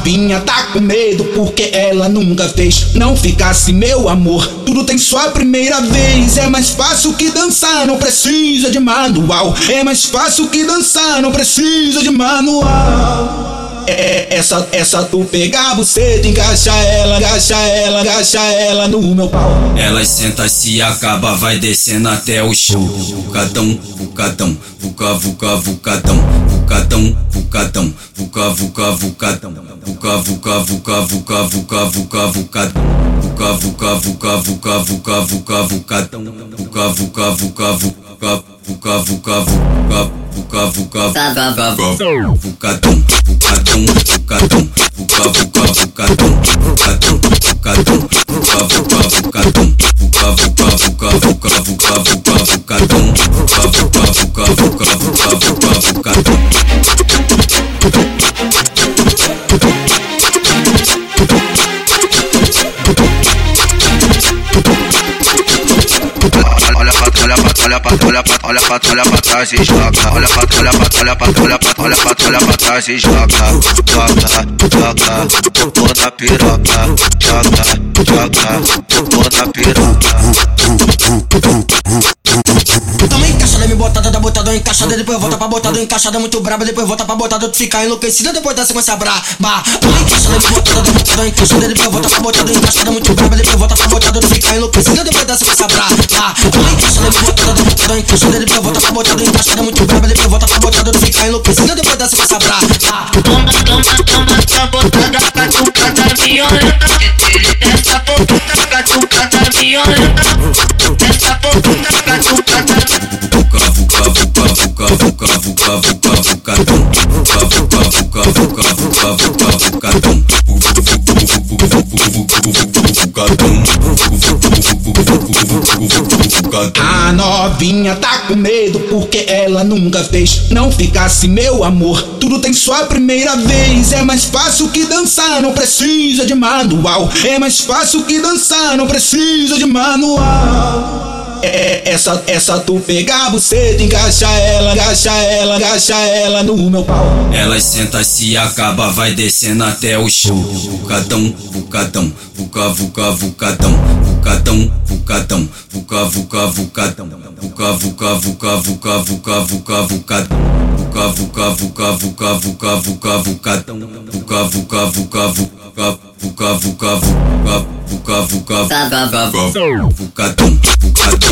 novinha tá com medo porque ela nunca fez. Não ficasse meu amor, tudo tem sua primeira vez. É mais fácil que dançar, não precisa de manual. É mais fácil que dançar, não precisa de manual. É, é, essa, essa tu pegar você, encaixa ela, agacha ela, agacha ela no meu pau. Ela senta, se acaba, vai descendo até o chão. Vucadão, vucadão, vuca, vuca, vucadão, vucadão, vucadão, vuca, vuca, vucadão, vuca, vuca, vuca, vuca, vuca, vuca, vucadão, vuca, vuca, vuca, vuca, vuca, vuca, vucadão, vuca, vuca, vuca, vuca, vuca, vuca, vuca vuca, vuca, vuca, vucadão, vucadão, vucadão, vuca, vuca, vucadão, vucadão, vucadão, vuca, vuca, vucadão, olha pra, olha pra, olha pra, olha pra trás joga. Olha pra, olha pra, olha pra, olha pra, olha pra, olha pra trás e joga. Joga, joga, toda piroca. Joga, joga, toda piroca. Tamo encaixada, me botada da botada encaixada, depois volta pra botada encaixada muito braba, depois volta pra botada, tu fica enlouquecida depois da sequência braba. Tamo encaixada, me botada da botada encaixada, depois volta pra botada encaixada muito braba, depois volta pra botada, tu fica enlouquecida depois da sequência braba. Tamo encaixada, me botada tanque. Joga ele tá pra volta, tá botado em baixada muito braba. Ele pra volta, tá botado, não fica enlouquecido depois dessa vai sabrar. Toma, toma, toma, tá botada, tá com cara porra, Essa botada, tá com cara violenta. Essa tá com cara violenta. Vuca, vuca, vuca, vuca, vuca, vuca. A novinha tá com medo porque ela nunca fez. Não ficasse meu amor, tudo tem sua primeira vez. É mais fácil que dançar, não precisa de manual. É mais fácil que dançar, não precisa de manual. É, essa, essa tu pegar você, encaixa ela, agacha ela, agacha ela no meu pau. Ela senta, se acaba, vai descendo até o chão. Vucadão, vucadão, vuca, vuca, vucadão, vucadão, vucadão, vuca, vuca, vucadão, vuca, vuca, vuca, vuca, vuca, vuca, vucadão, vuca, vuca, vuca, vuca, vuca, vuca, vucadão, vuca, vuca, vuca, vuca, vuca, vuca, vuca, vuca, vuca,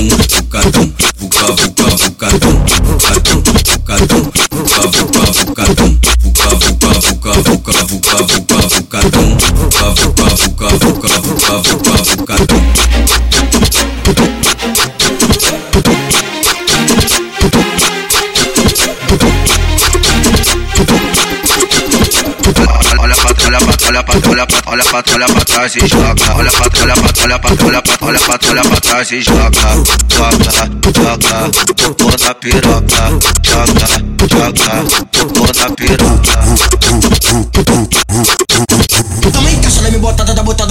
olha pra, olha pra, olha pra, olha pra trás e joga. Olha pra, olha pra, olha pra, olha pra, olha pra, olha pra trás e joga. Joga, joga, toda piroca. Joga, joga, toda piroca. Tamo encaixada, me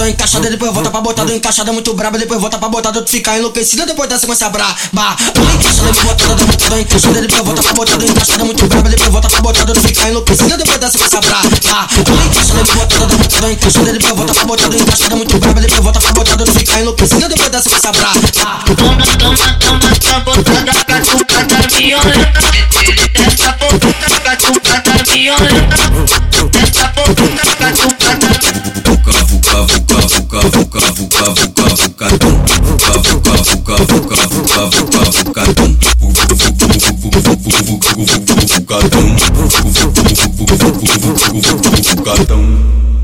encaixada, depois volta pra botada encaixada muito braba, depois volta pra botada, tu fica enlouquecida depois da sequência braba. Encaixada, me botada da botada encaixada, depois volta pra botada encaixada muito braba, depois volta pra botada, tu fica enlouquecida depois da sequência braba. Encaixada, me botada da botada encaixada, depois volta pra botada encaixada muito braba, depois volta pra botada, tu fica enlouquecida depois da sequência braba. Toma, toma, toma, Catão.